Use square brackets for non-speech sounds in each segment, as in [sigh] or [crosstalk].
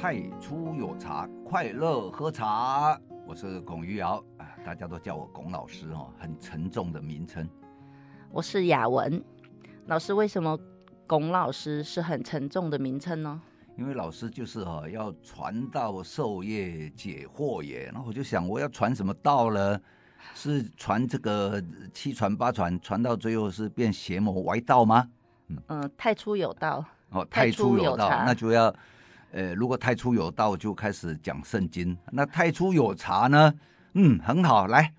太初有茶，快乐喝茶。我是龚于尧，大家都叫我龚老师哦，很沉重的名称。我是雅文老师，为什么龚老师是很沉重的名称呢？因为老师就是哈、哦、要传道授业解惑也，然后我就想我要传什么道呢？是传这个七传八传，传到最后是变邪魔歪道吗？嗯，呃、太初有道哦，太初有道，那就要。呃，如果太初有道，就开始讲圣经。那太初有茶呢？嗯，很好。来，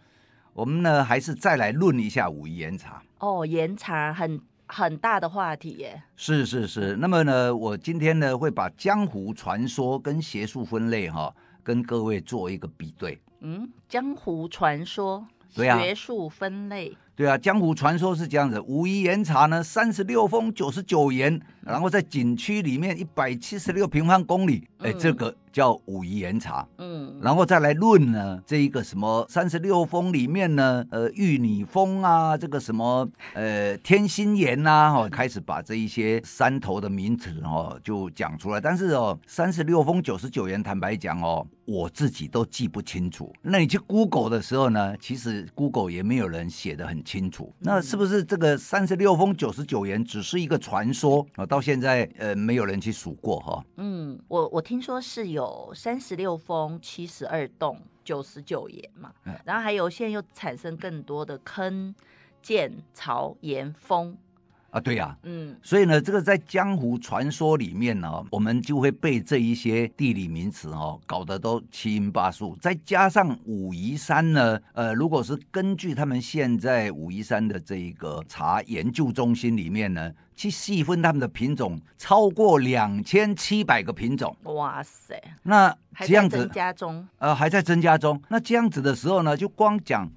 我们呢还是再来论一下武夷岩茶。哦，岩茶很很大的话题耶。是是是。那么呢，我今天呢会把江湖传说跟邪术分类哈、哦，跟各位做一个比对。嗯，江湖传说，对啊，学术分类。对啊，江湖传说是这样子，武夷岩茶呢，三十六峰九十九岩，然后在景区里面一百七十六平方公里，哎、嗯，这个叫武夷岩茶。嗯，然后再来论呢，这一个什么三十六峰里面呢，呃，玉女峰啊，这个什么呃天心岩呐、啊，哈、哦，开始把这一些山头的名词哦就讲出来。但是哦，三十六峰九十九岩，坦白讲哦，我自己都记不清楚。那你去 Google 的时候呢，其实 Google 也没有人写得很清楚，那是不是这个三十六峰九十九岩只是一个传说啊？到现在呃没有人去数过哈。嗯，我我听说是有三十六峰七十二洞九十九岩嘛，然后还有现在又产生更多的坑、涧、槽、岩、峰。啊，对呀、啊，嗯，所以呢，这个在江湖传说里面呢，我们就会被这一些地理名词哦搞得都七荤八素。再加上武夷山呢，呃，如果是根据他们现在武夷山的这一个茶研究中心里面呢，去细分他们的品种，超过两千七百个品种。哇塞，那这样子，中，呃，还在增加中。那这样子的时候呢，就光讲。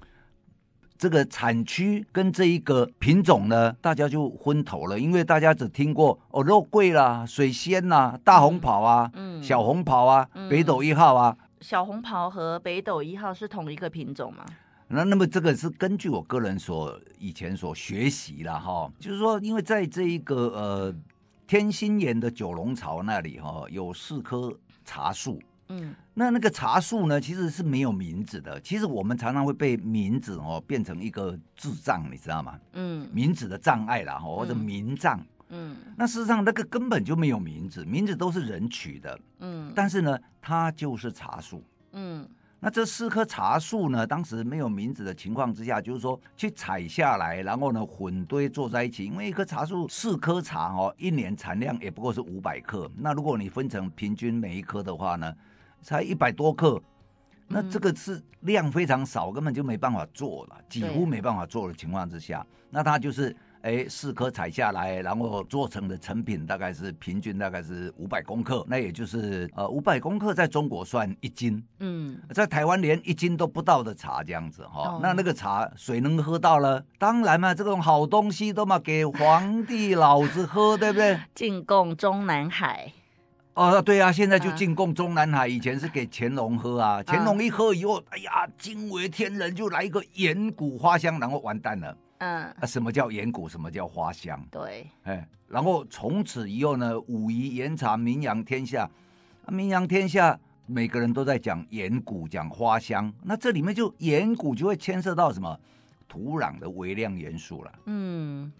这个产区跟这一个品种呢，大家就昏头了，因为大家只听过哦，肉桂啦、水仙啦、大红袍啊、嗯、小红袍啊、嗯、北斗一号啊。小红袍和北斗一号是同一个品种吗？那那么这个是根据我个人所以前所学习了哈，就是说，因为在这一个呃天心岩的九龙槽那里哈，有四棵茶树。嗯，那那个茶树呢，其实是没有名字的。其实我们常常会被名字哦变成一个智障，你知道吗？嗯，名字的障碍啦，或者名障。嗯，那事实上那个根本就没有名字，名字都是人取的。嗯，但是呢，它就是茶树。嗯，那这四棵茶树呢，当时没有名字的情况之下，就是说去采下来，然后呢混堆做在一起，因为一棵茶树四棵茶哦，一年产量也不过是五百克。那如果你分成平均每一棵的话呢，才一百多克，那这个是量非常少，根本就没办法做了，几乎没办法做的情况之下，那它就是哎四颗采下来，然后做成的成品大概是平均大概是五百公克，那也就是呃五百公克在中国算一斤，嗯，在台湾连一斤都不到的茶这样子哈，哦，那那个茶谁能喝到了？当然嘛，这种好东西都嘛给皇帝老子喝，对不对？[laughs] 进贡中南海。哦，对啊，现在就进贡中南海，以前是给乾隆喝啊。乾隆一喝以后，哎呀，惊为天人，就来一个岩谷花香，然后完蛋了。嗯，啊，什么叫岩谷？什么叫花香？对，哎，然后从此以后呢，武夷岩茶名扬天下，名扬天下，每个人都在讲岩谷，讲花香。那这里面就岩谷就会牵涉到什么土壤的微量元素了。嗯。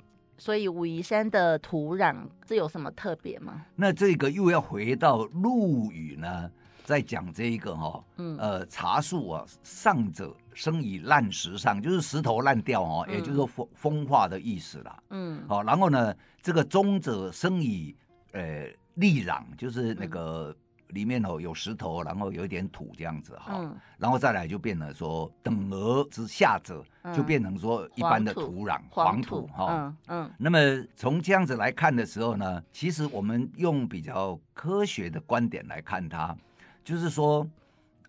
所以武夷山的土壤这有什么特别吗？那这个又要回到陆羽呢，在讲这一个哈、哦，嗯，呃，茶树啊，上者生于烂石上，就是石头烂掉哦，嗯、也就是说风风化的意思啦，嗯，好，然后呢，这个中者生于呃利壤，就是那个。嗯里面哦有石头，然后有一点土这样子哈，嗯、然后再来就变成说等额之下者，嗯、就变成说一般的土壤黄土哈，嗯嗯。那么从这样子来看的时候呢，其实我们用比较科学的观点来看它，就是说，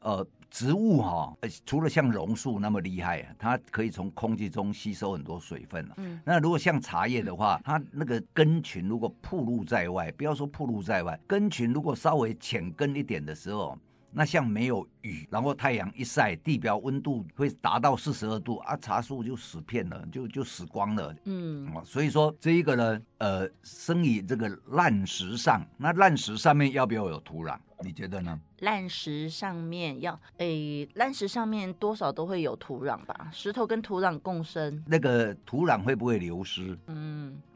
呃。植物哈，除了像榕树那么厉害，它可以从空气中吸收很多水分。嗯，那如果像茶叶的话，它那个根群如果暴露在外，不要说暴露在外，根群如果稍微浅根一点的时候，那像没有雨，然后太阳一晒，地表温度会达到四十二度啊，茶树就死片了，就就死光了。嗯，所以说这一个呢，呃，生于这个烂石上，那烂石上面要不要有土壤？你觉得呢？烂石上面要，诶，烂石上面多少都会有土壤吧？石头跟土壤共生，那个土壤会不会流失？嗯，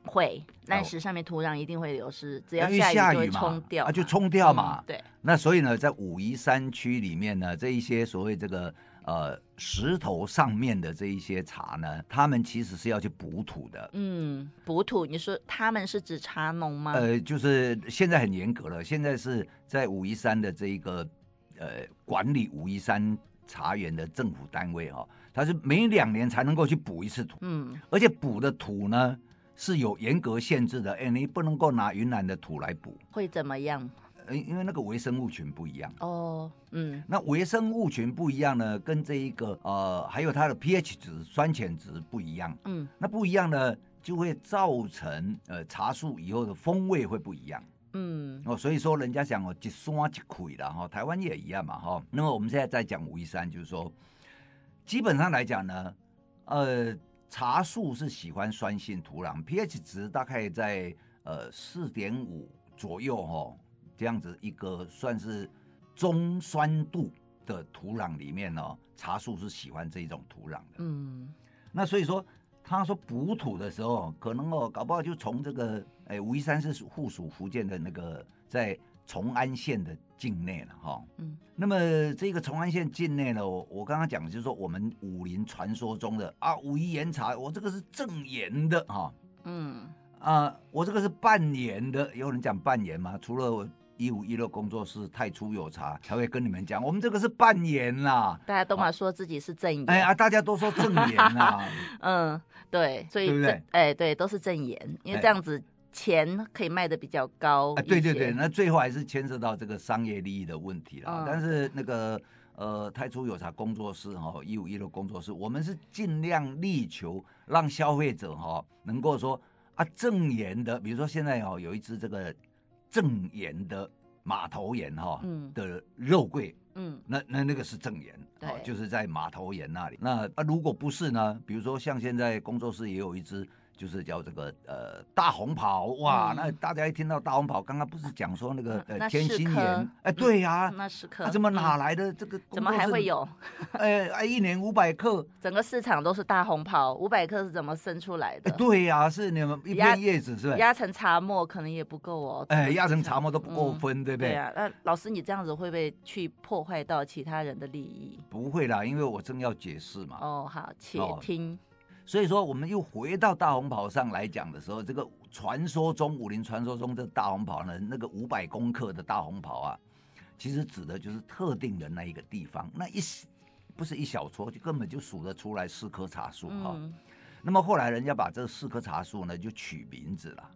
会。烂石上面土壤一定会流失，只要下雨就会冲掉啊，就冲掉嘛。嗯、对。那所以呢，在武夷山区里面呢，这一些所谓这个。呃，石头上面的这一些茶呢，他们其实是要去补土的。嗯，补土，你说他们是指茶农吗？呃，就是现在很严格了，现在是在武夷山的这一个呃管理武夷山茶园的政府单位哈、哦，它是每两年才能够去补一次土。嗯，而且补的土呢是有严格限制的，哎，你不能够拿云南的土来补。会怎么样？因为那个微生物群不一样哦，嗯，那微生物群不一样呢，跟这一个呃，还有它的 pH 值、酸碱值不一样，嗯，那不一样呢，就会造成呃茶树以后的风味会不一样，嗯，哦，所以说人家讲哦，一山一开的哈，台湾也一样嘛哈、哦。那么我们现在在讲武夷山，就是说，基本上来讲呢，呃，茶树是喜欢酸性土壤，pH 值大概在呃四点五左右哈、哦。这样子一个算是中酸度的土壤里面呢、哦，茶树是喜欢这一种土壤的。嗯，那所以说他说补土的时候，可能哦，搞不好就从这个，哎，武夷山是附属福建的那个在崇安县的境内了哈。嗯，那么这个崇安县境内呢，我我刚刚讲的就是说我们武林传说中的啊，武夷岩茶，我这个是正岩的哈。嗯，啊，我这个是半岩的，有人讲半岩吗？除了我。一五一六工作室太初有茶才会跟你们讲，我们这个是半岩啦。大家都嘛说自己是正岩。哎啊，大家都说正岩啦。[laughs] 嗯，对，所以对不对？哎，对，都是正岩，因为这样子钱可以卖得比较高。啊，对对对，那最后还是牵涉到这个商业利益的问题了。嗯、但是那个呃，太初有茶工作室哈，一五一六工作室，我们是尽量力求让消费者哈能够说啊正岩的，比如说现在哦有一支这个。正岩的马头岩哈的肉桂，嗯，那那那个是正岩，对，就是在马头岩那里。那啊，如果不是呢？比如说像现在工作室也有一支。就是叫这个呃大红袍哇，那大家一听到大红袍，刚刚不是讲说那个呃天心岩？哎，对呀，那是克，那怎么哪来的这个？怎么还会有？哎哎，一年五百克，整个市场都是大红袍，五百克是怎么生出来的？对呀，是你们一片叶子是吧？压成茶末可能也不够哦。哎，压成茶末都不够分，对不对？对呀，那老师你这样子会不会去破坏到其他人的利益？不会啦，因为我正要解释嘛。哦，好，且听。所以说，我们又回到大红袍上来讲的时候，这个传说中武林传说中这大红袍呢，那个五百公克的大红袍啊，其实指的就是特定的那一个地方，那一不是一小撮，就根本就数得出来四棵茶树哈。嗯、那么后来人家把这四棵茶树呢就取名字了，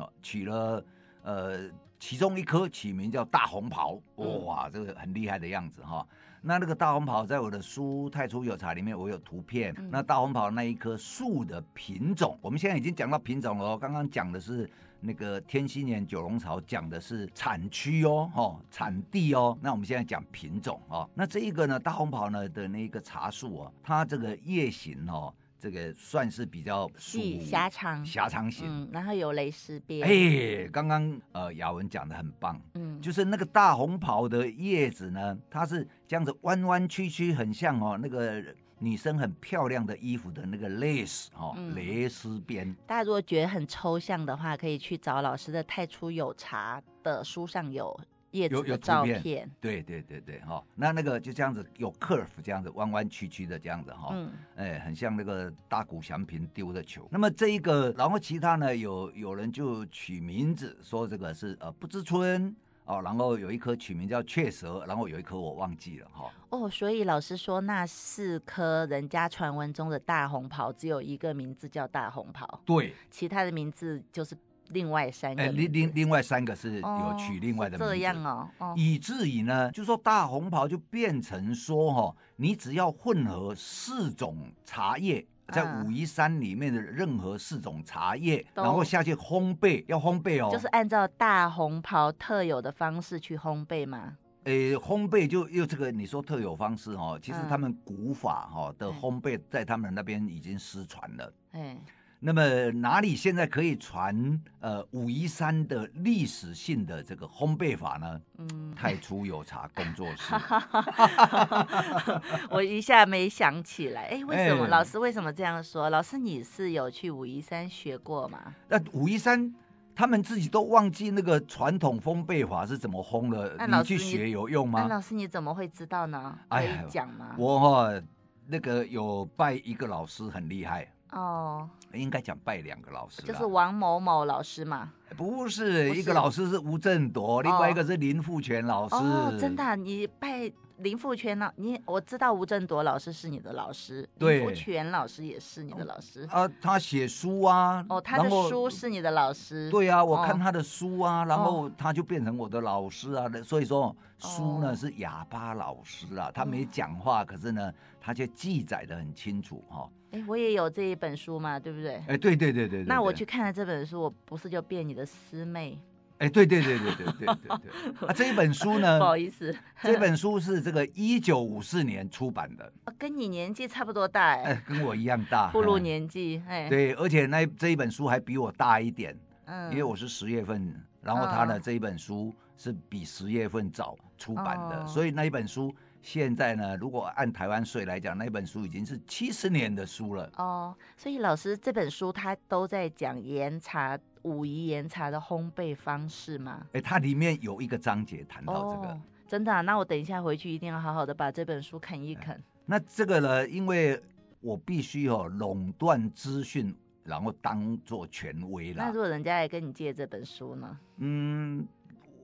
哦，取了呃其中一棵起名叫大红袍，哇，这个很厉害的样子哈。那那个大红袍在我的书《太初有茶》里面，我有图片。嗯、那大红袍那一棵树的品种，我们现在已经讲到品种了哦。刚刚讲的是那个天心年九龙草，讲的是产区哦，哦，产地哦。那我们现在讲品种哦。那这一个呢，大红袍呢的那个茶树哦，它这个叶形哦。这个算是比较细狭长，狭长型，嗯，然后有蕾丝边。哎，刚刚呃雅文讲的很棒，嗯，就是那个大红袍的叶子呢，它是这样子弯弯曲曲，很像哦那个女生很漂亮的衣服的那个蕾丝哦，嗯、蕾丝边。大家如果觉得很抽象的话，可以去找老师的《太初有茶》的书上有。叶子的照片，片对对对对哈，那那个就这样子有 curve 这样子弯弯曲曲的这样子哈，嗯，哎，很像那个大谷翔平丢的球。那么这一个，然后其他呢，有有人就取名字说这个是呃不知春哦，然后有一颗取名叫雀舌，然后有一颗我忘记了哈。哦，所以老师说那四颗人家传闻中的大红袍，只有一个名字叫大红袍，对，其他的名字就是。另外三个，另另另外三个是有取另外的名字，这样哦，哦。以至于呢，就说大红袍就变成说哈，你只要混合四种茶叶，在武夷山里面的任何四种茶叶，嗯、然后下去烘焙，要烘焙哦，就是按照大红袍特有的方式去烘焙嘛。诶，烘焙就又这个你说特有方式哦，其实他们古法哈的烘焙在他们那边已经失传了。哎。那么哪里现在可以传呃武夷山的历史性的这个烘焙法呢？嗯，太初有茶工作室。[laughs] [laughs] 我一下没想起来，哎，为什么、欸、老师为什么这样说？老师你是有去武夷山学过吗？那武夷山他们自己都忘记那个传统烘焙法是怎么烘了，你去学有用吗？老师你怎么会知道呢？可以讲吗？我哈那个有拜一个老师很厉害。哦，应该讲拜两个老师，就是王某某老师嘛？不是，一个老师是吴振铎，另外一个是林富全老师。哦，真的，你拜林富全老，你我知道吴振铎老师是你的老师，对，林富全老师也是你的老师。啊，他写书啊，哦，他的书是你的老师。对啊，我看他的书啊，然后他就变成我的老师啊。所以说，书呢是哑巴老师啊，他没讲话，可是呢，他却记载的很清楚哈。哎，我也有这一本书嘛，对不对？哎，对对对对对。那我去看了这本书，我不是就变你的师妹？哎，对对对对对对对对。啊，这一本书呢？[laughs] 不好意思，这本书是这个一九五四年出版的。跟你年纪差不多大哎。哎，跟我一样大。[laughs] 步入年纪，哎。对，而且那这一本书还比我大一点。嗯。因为我是十月份，然后他的这一本书是比十月份早出版的，所以那一本书。现在呢，如果按台湾税来讲，那本书已经是七十年的书了。哦，所以老师这本书他都在讲岩茶、武夷岩茶的烘焙方式吗？哎，它里面有一个章节谈到这个。哦，真的啊？那我等一下回去一定要好好的把这本书啃一啃。那这个呢，因为我必须哦垄断资讯，然后当做权威了。那如果人家来跟你借这本书呢？嗯，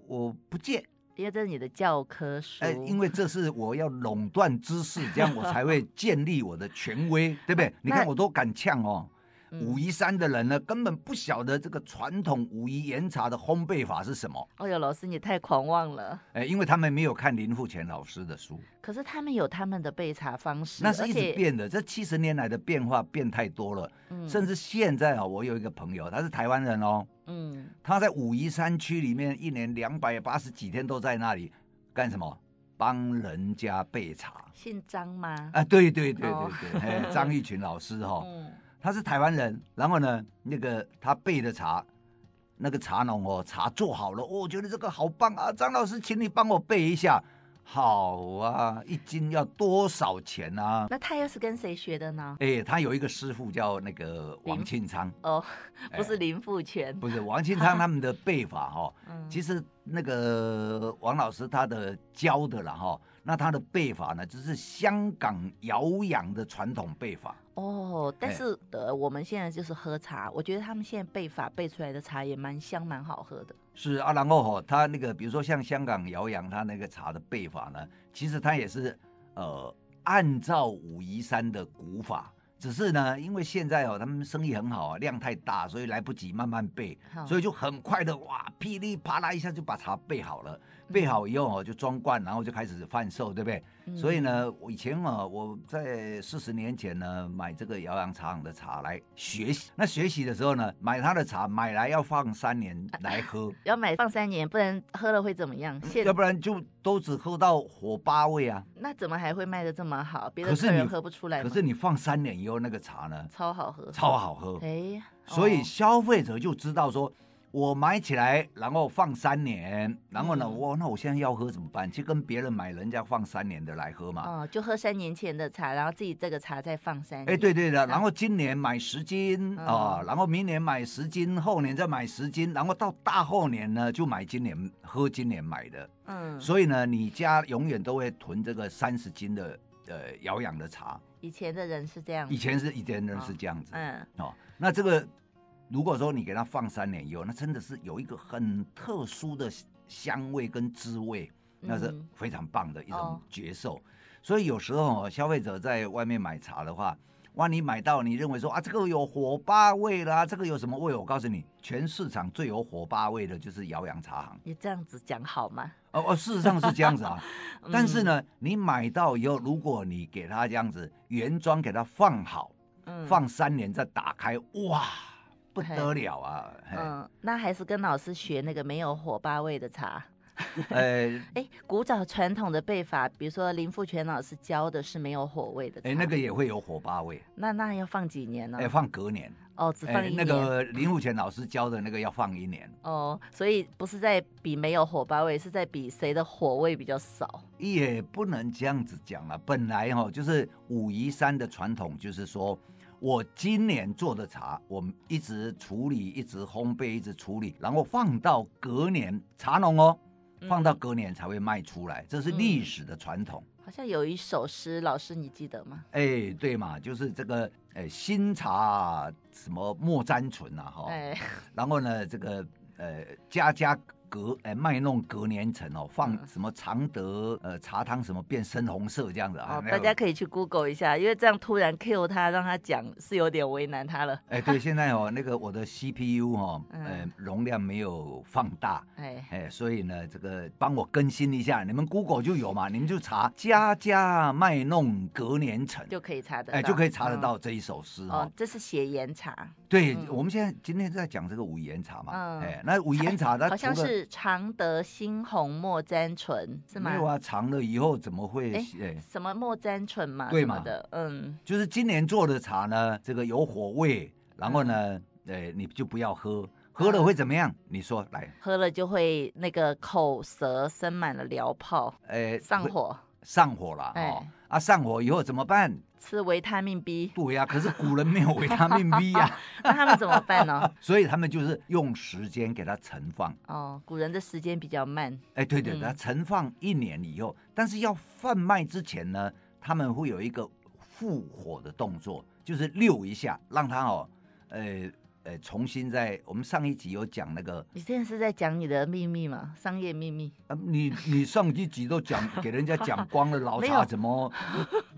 我不借。因为这是你的教科书，哎，因为这是我要垄断知识，这样我才会 [laughs] 建立我的权威，对不对？你看我都敢呛哦。武夷山的人呢，根本不晓得这个传统武夷岩茶的烘焙法是什么。哦哟，老师你太狂妄了。哎，因为他们没有看林富全老师的书。可是他们有他们的备茶方式，那是一直变的。这七十年来的变化变太多了。嗯。甚至现在啊，我有一个朋友，他是台湾人哦。嗯。他在武夷山区里面，一年两百八十几天都在那里干什么？帮人家备茶。姓张吗？啊，对对对对对，哎，张玉群老师哈。[laughs] 嗯。他是台湾人，然后呢，那个他备的茶，那个茶农哦，茶做好了，哦，我觉得这个好棒啊，张老师，请你帮我备一下。好啊，一斤要多少钱啊？那他又是跟谁学的呢？哎，他有一个师傅叫那个王庆昌哦，[laughs] 不是林富全，不是王庆昌 [laughs] 他们的备法哈、哦。嗯、其实那个王老师他的教的了哈、哦，那他的备法呢，就是香港摇养的传统备法。哦，但是呃，我们现在就是喝茶，我觉得他们现在备法备出来的茶也蛮香蛮好喝的。是啊，然后哈、哦，他那个比如说像香港姚洋，他那个茶的备法呢，其实他也是呃按照武夷山的古法，只是呢，因为现在哦他们生意很好啊，量太大，所以来不及慢慢备，所以就很快的哇噼里啪啦一下就把茶备好了。备好以后哦，就装罐，然后就开始贩售，对不对？嗯、所以呢，我以前啊，我在四十年前呢，买这个遥阳茶行的茶来学习。那学习的时候呢，买他的茶，买来要放三年来喝。[laughs] 啊、要买放三年，不然喝了会怎么样？现要不然就都只喝到火八味啊。那怎么还会卖的这么好？别的客人喝不出来。可是你放三年以后，那个茶呢？超好喝，超好喝。哎，所以消费者就知道说。我买起来，然后放三年，然后呢，我、嗯、那我现在要喝怎么办？去跟别人买人家放三年的来喝嘛？哦，就喝三年前的茶，然后自己这个茶再放三年。哎，对对的，然后今年买十斤啊、然后明年买十斤，后年再买十斤，然后到大后年呢就买今年喝今年买的。嗯，所以呢，你家永远都会囤这个三十斤的呃遥阳的茶。以前的人是这样。以前是以前人是这样子。哦、嗯。哦，那这个。如果说你给它放三年以后，那真的是有一个很特殊的香味跟滋味，那是非常棒的一种觉受。嗯、所以有时候消费者在外面买茶的话，万一买到你认为说啊，这个有火巴味啦，这个有什么味？我告诉你，全市场最有火巴味的就是姚洋茶行。你这样子讲好吗？哦哦，事实上是这样子啊。[laughs] 嗯、但是呢，你买到以后，如果你给它这样子原装给它放好，嗯、放三年再打开，哇！不得了啊！嗯，那还是跟老师学那个没有火八味的茶。[laughs] 呃，哎，[laughs] 古早传统的背法，比如说林富全老师教的是没有火味的，哎，那个也会有火八味。那那要放几年呢？哎，放隔年。哦，只放一年。那个林富全老师教的那个要放一年。哦，所以不是在比没有火八味，是在比谁的火味比较少。也不能这样子讲啊，本来哈就是武夷山的传统，就是说。我今年做的茶，我们一直处理，一直烘焙，一直处理，然后放到隔年茶农哦，放到隔年才会卖出来，这是历史的传统。嗯、好像有一首诗，老师你记得吗？哎，对嘛，就是这个，哎，新茶什么莫沾醇啊，哈，哎，然后呢，这个，呃，家家。隔哎卖弄隔年陈哦，放什么常德呃茶汤什么变深红色这样子啊？哦，大家可以去 Google 一下，因为这样突然 Q 他让他讲是有点为难他了。哎，对，现在哦那个我的 CPU 哦，[laughs] 呃容量没有放大，哎哎，所以呢这个帮我更新一下，你们 Google 就有嘛，你们就查家家卖弄隔年陈就可以查得哎就可以查得到这一首诗哦。这是写岩茶。对，我们现在今天在讲这个武夷岩茶嘛，哎，那武夷岩茶它好像是。常德新红莫沾醇是吗？没有啊，尝了以后怎么会？哎、欸，什么莫沾醇嘛？对嘛的，嗯，就是今年做的茶呢，这个有火味，然后呢，呃、嗯，你就不要喝，喝了会怎么样？嗯、你说来，喝了就会那个口舌生满了燎泡，哎，上火，上火了，哎、哦，啊，上火以后怎么办？吃维他命 B，对呀、啊，可是古人没有维他命 B 呀、啊，[laughs] 那他们怎么办呢？[laughs] 所以他们就是用时间给它存放。哦，古人的时间比较慢。哎，对对，它存放一年以后，嗯、但是要贩卖之前呢，他们会有一个复火的动作，就是溜一下，让它哦，呃。呃，重新在我们上一集有讲那个，你现在是在讲你的秘密吗？商业秘密？啊，你你上一集都讲 [laughs] 给人家讲光了，老茶怎么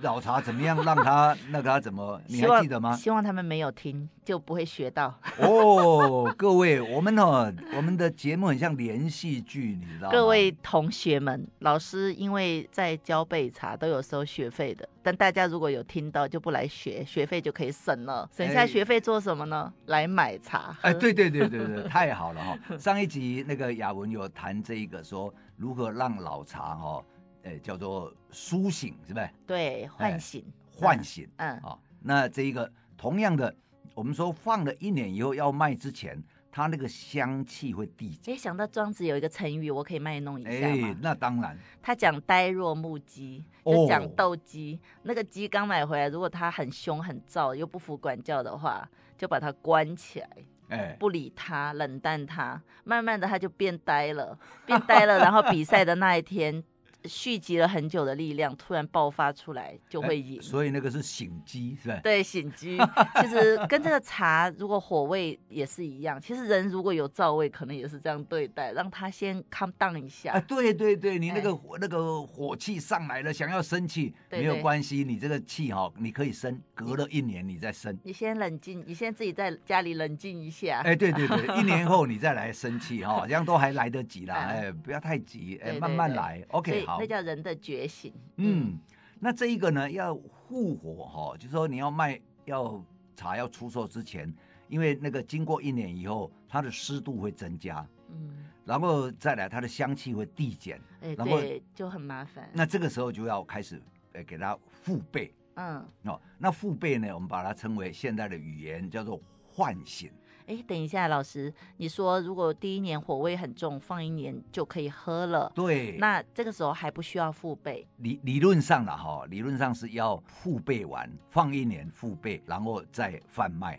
老茶怎么样，让他 [laughs] 那个他怎么，你还记得吗？希望他们没有听，就不会学到。哦，各位，我们哦，我们的节目很像连续剧，你知道吗？各位同学们，老师因为在教备茶都有收学费的。但大家如果有听到，就不来学，学费就可以省了。省下学费做什么呢？欸、来买茶。哎，对对对对对，太好了哈！[laughs] 上一集那个雅文有谈这一个，说如何让老茶哈，哎、欸，叫做苏醒，是不是？对，唤醒，唤、欸、醒。嗯，啊、嗯。那这一个同样的，我们说放了一年以后要卖之前。它那个香气会递减。哎，想到庄子有一个成语，我可以卖弄一下吗？哎，那当然。他讲呆若木鸡，就讲斗鸡。哦、那个鸡刚买回来，如果它很凶很躁，又不服管教的话，就把它关起来，哎，不理它，冷淡它，慢慢的它就变呆了，变呆了。[laughs] 然后比赛的那一天。蓄积了很久的力量突然爆发出来，就会赢。所以那个是醒机，是吧？对，醒机。[laughs] 其实跟这个茶，如果火味也是一样。其实人如果有燥味，可能也是这样对待，让他先 calm down 一下。啊，对对对，你那个那个火气上来了，想要生气，没有关系，你这个气哈，你可以生，隔了一年你再生。你先冷静，你先自己在家里冷静一下。哎，对对对，[laughs] 一年后你再来生气哈，这样都还来得及啦。[laughs] 哎，不要太急，哎，慢慢来。OK，好。那叫人的觉醒。嗯，那这一个呢，要复活哈，就是说你要卖要茶要出售之前，因为那个经过一年以后，它的湿度会增加，嗯，然后再来它的香气会递减，哎，然后对，就很麻烦。那这个时候就要开始呃给它复焙，嗯，哦，那复焙呢，我们把它称为现代的语言叫做唤醒。哎，等一下，老师，你说如果第一年火味很重，放一年就可以喝了。对，那这个时候还不需要复焙。理理论上了哈，理论上是要复焙完，放一年复焙，然后再贩卖。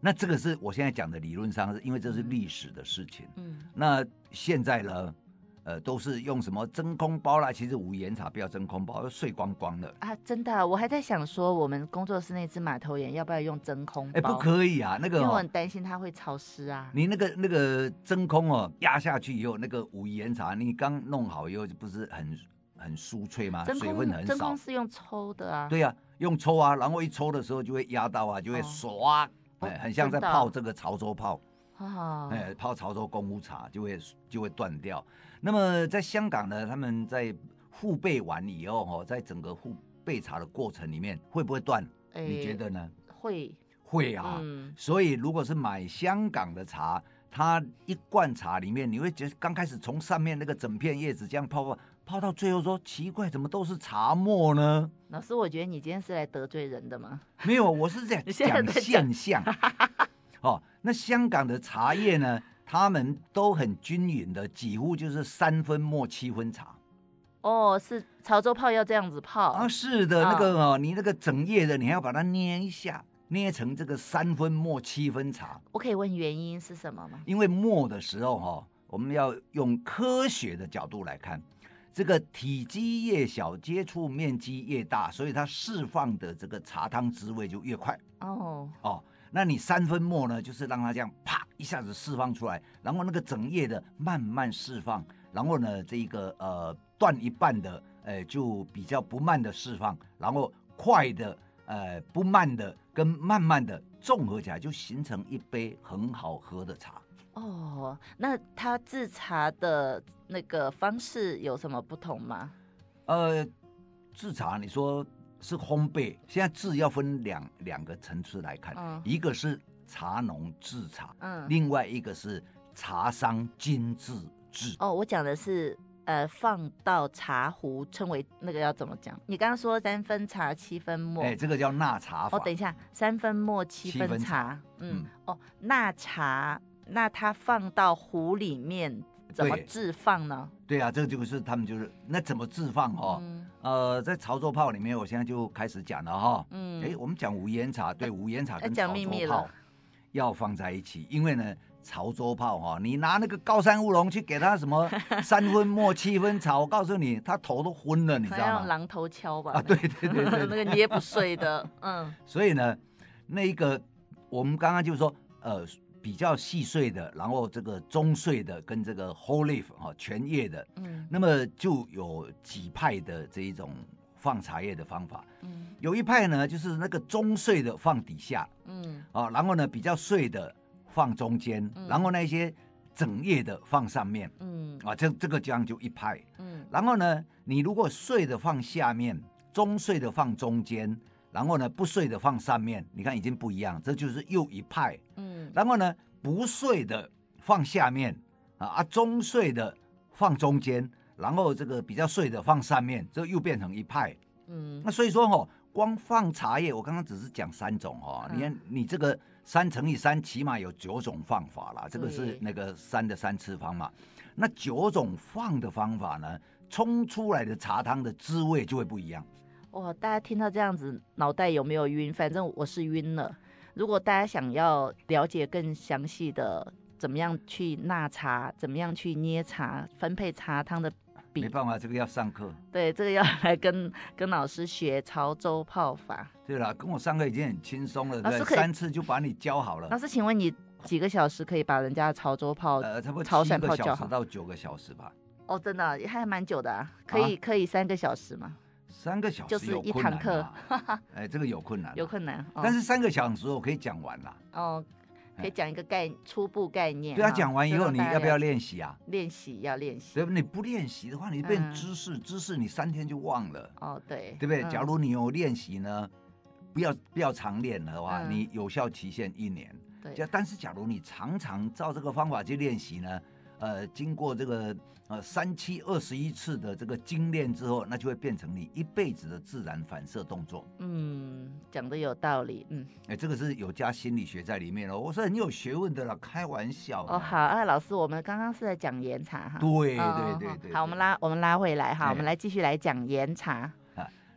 那这个是我现在讲的理论上，是因为这是历史的事情。嗯，那现在呢？呃，都是用什么真空包啦？其实武夷岩茶不要真空包，都碎光光了啊！真的、啊，我还在想说，我们工作室那只马头岩要不要用真空包？哎、欸，不可以啊，那个、哦、因为我很担心它会潮湿啊。你那个那个真空哦，压下去以后，那个武夷岩茶你刚弄好以后，就不是很很酥脆吗？水分很少。真空是用抽的啊。对呀、啊，用抽啊，然后一抽的时候就会压到啊，就会唰，哎、哦，很像在泡这个潮州泡。哦。哎，泡潮州功夫茶就会就会断掉。那么在香港呢，他们在复焙完以后，哈，在整个复焙茶的过程里面，会不会断？欸、你觉得呢？会，会啊。嗯、所以如果是买香港的茶，它一罐茶里面，你会觉得刚开始从上面那个整片叶子这样泡泡泡到最后说，奇怪，怎么都是茶沫呢？老师，我觉得你今天是来得罪人的吗？没有，我是在 [laughs] 讲现象。哦，那香港的茶叶呢，他们都很均匀的，几乎就是三分末七分茶。哦，是潮州泡要这样子泡啊？是的，那个哦，你那个整叶的，你还要把它捏一下。捏成这个三分末七分茶，我可以问原因是什么吗？因为磨的时候哈，我们要用科学的角度来看，这个体积越小，接触面积越大，所以它释放的这个茶汤滋味就越快。哦哦，那你三分末呢，就是让它这样啪一下子释放出来，然后那个整叶的慢慢释放，然后呢，这一个呃断一半的，呃就比较不慢的释放，然后快的。呃，不慢的跟慢慢的综合起来，就形成一杯很好喝的茶。哦，那它制茶的那个方式有什么不同吗？呃，制茶你说是烘焙，现在制要分两两个层次来看，嗯，一个是茶农制茶，嗯，另外一个是茶商精制制。哦，我讲的是。呃，放到茶壶称为那个要怎么讲？你刚刚说三分茶七分末，哎，这个叫纳茶法。哦，等一下，三分末七分茶，分茶嗯，嗯，哦，纳茶，那它放到壶里面怎么置放呢？对啊，这个就是他们就是那怎么置放哈、哦？嗯、呃，在潮州炮里面，我现在就开始讲了哈、哦。嗯，哎，我们讲五言茶，对，五言茶跟潮州泡要放在一起，因为呢。潮州炮哈，你拿那个高山乌龙去给他什么 [laughs] 三分末七分茶，我告诉你，他头都昏了，你知道吗？用榔头敲吧。啊，对对对 [laughs] 对，那个捏不碎的，嗯。[laughs] 所以呢，那一个我们刚刚就是说，呃，比较细碎的，然后这个中碎的跟这个 whole leaf 哈全叶的，嗯，那么就有几派的这一种放茶叶的方法，嗯，有一派呢就是那个中碎的放底下，嗯，啊，然后呢比较碎的。放中间，然后那些整叶的放上面，嗯。啊，这这个这样就一派，嗯，然后呢，你如果碎的放下面，中碎的放中间，然后呢不碎的放上面，你看已经不一样，这就是又一派，嗯，然后呢不碎的放下面，啊啊中碎的放中间，然后这个比较碎的放上面，这又变成一派，嗯，那所以说哦，光放茶叶，我刚刚只是讲三种哦，你看你这个。三乘以三，起码有九种放法啦。这个是那个三的三次方嘛。那九种放的方法呢，冲出来的茶汤的滋味就会不一样。哇，大家听到这样子，脑袋有没有晕？反正我是晕了。如果大家想要了解更详细的，怎么样去纳茶，怎么样去捏茶，分配茶汤的。没办法，这个要上课。对，这个要来跟跟老师学潮州泡法。对了，跟我上课已经很轻松了，对，三次就把你教好了。老师，请问你几个小时可以把人家潮州泡？呃，差不多七个小时到九个小时吧。哦，真的也还蛮久的啊，可以、啊、可以三个小时吗？三个小时就是一堂课。[laughs] 哎，这个有困难，有困难。哦、但是三个小时我可以讲完了。哦。可以讲一个概初步概念。对啊，讲完以后你要不要练习啊？练习要练习。对不？你不练习的话，你变知识，知识你三天就忘了。哦，对。对不对？假如你有练习呢，不要不要常练的话，你有效期限一年。对。但是假如你常常照这个方法去练习呢？呃，经过这个呃三七二十一次的这个精炼之后，那就会变成你一辈子的自然反射动作。嗯，讲的有道理。嗯，哎，这个是有加心理学在里面哦。我说很有学问的了，开玩笑。哦，好，啊，老师，我们刚刚是在讲岩茶哈。对对，对。好，我们拉我们拉回来哈，我们来继续来讲岩茶。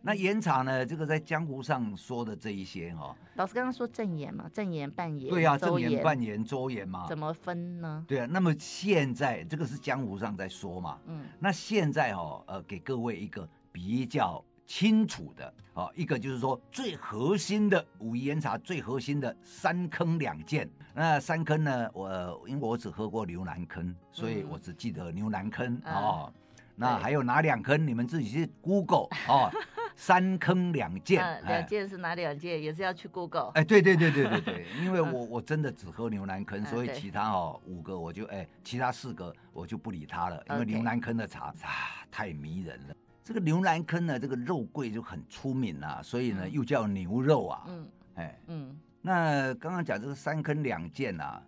那岩茶呢？这个在江湖上说的这一些哈，老师刚刚说正岩嘛，正岩、半岩，对呀、啊，正岩、半岩、周岩嘛，怎么分呢？对啊，那么现在这个是江湖上在说嘛，嗯，那现在哈，呃，给各位一个比较清楚的啊，一个就是说最核心的武夷岩茶最核心的三坑两剑。那三坑呢，我因为我只喝过牛腩坑，所以我只记得牛腩坑啊。嗯哦那还有哪两坑？你们自己去 Google 哦。[laughs] 三坑两剑，两剑是哪两剑？也是要去 Google。哎，对对对对对对，[laughs] 因为我我真的只喝牛栏坑，所以其他哦五个我就哎，其他四个我就不理他了，因为牛栏坑的茶啊太迷人了。这个牛栏坑呢，这个肉桂就很出名啊，所以呢又叫牛肉啊。嗯，哎，嗯，那刚刚讲这个三坑两剑啊，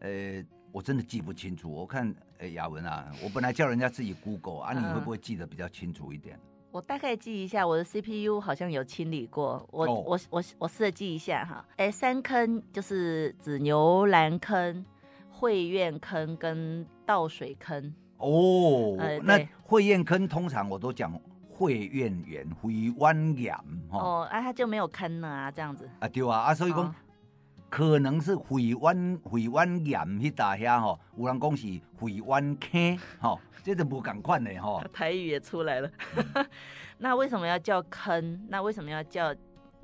呃。我真的记不清楚。我看，哎，雅文啊，我本来叫人家自己 Google 啊，你会不会记得比较清楚一点？我大概记一下，我的 CPU 好像有清理过。我、oh. 我我我试着记一下哈。哎，三坑就是指牛栏坑、会院坑跟倒水坑。哦、oh, 呃，那会院坑通常我都讲。会院园会湾岩哦，啊，他就没有坑了啊，这样子啊，对啊，啊，所以讲、哦、可能是会湾会湾岩迄大遐吼，有人讲是会湾坑吼，这就不赶快的吼。台语也出来了，[laughs] 那为什么要叫坑？那为什么要叫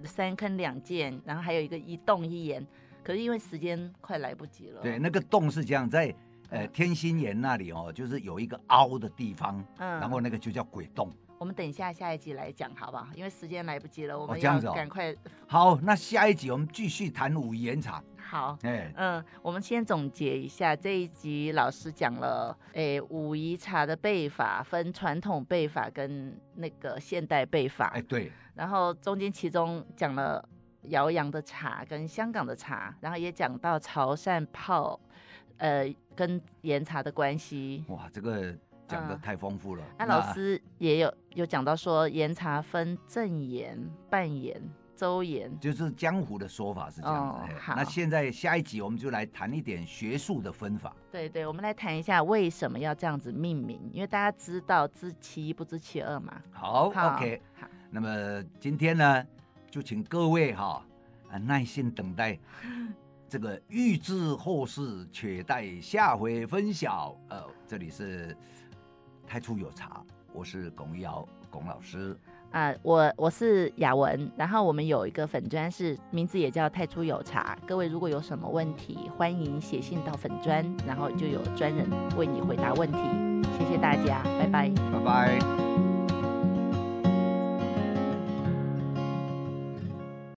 三坑两涧？然后还有一个一洞一岩？可是因为时间快来不及了。对，那个洞是这样，在呃天心岩那里哦，就是有一个凹的地方，嗯，然后那个就叫鬼洞。我们等一下下一集来讲，好不好？因为时间来不及了，我们要赶快、哦哦。好，那下一集我们继续谈武夷岩茶。好，哎，嗯，我们先总结一下这一集，老师讲了，哎，武夷茶的备法分传统备法跟那个现代备法。哎，对。然后中间其中讲了辽阳的茶跟香港的茶，然后也讲到潮汕泡，呃，跟岩茶的关系。哇，这个。讲的太丰富了。那、嗯啊、老师也有有讲到说，岩茶分正岩、半岩、周岩，就是江湖的说法是这样子。哦、好，那现在下一集我们就来谈一点学术的分法。对对，我们来谈一下为什么要这样子命名，因为大家知道知其一不知其二嘛。好，好，OK。好，那么今天呢，就请各位哈啊耐心等待这个预知后事，且待下回分晓。呃，这里是。太初有茶，我是龚于尧，龚老师。啊、呃，我我是雅文，然后我们有一个粉砖是名字也叫太初有茶，各位如果有什么问题，欢迎写信到粉砖，然后就有专人为你回答问题，谢谢大家，拜拜，拜拜。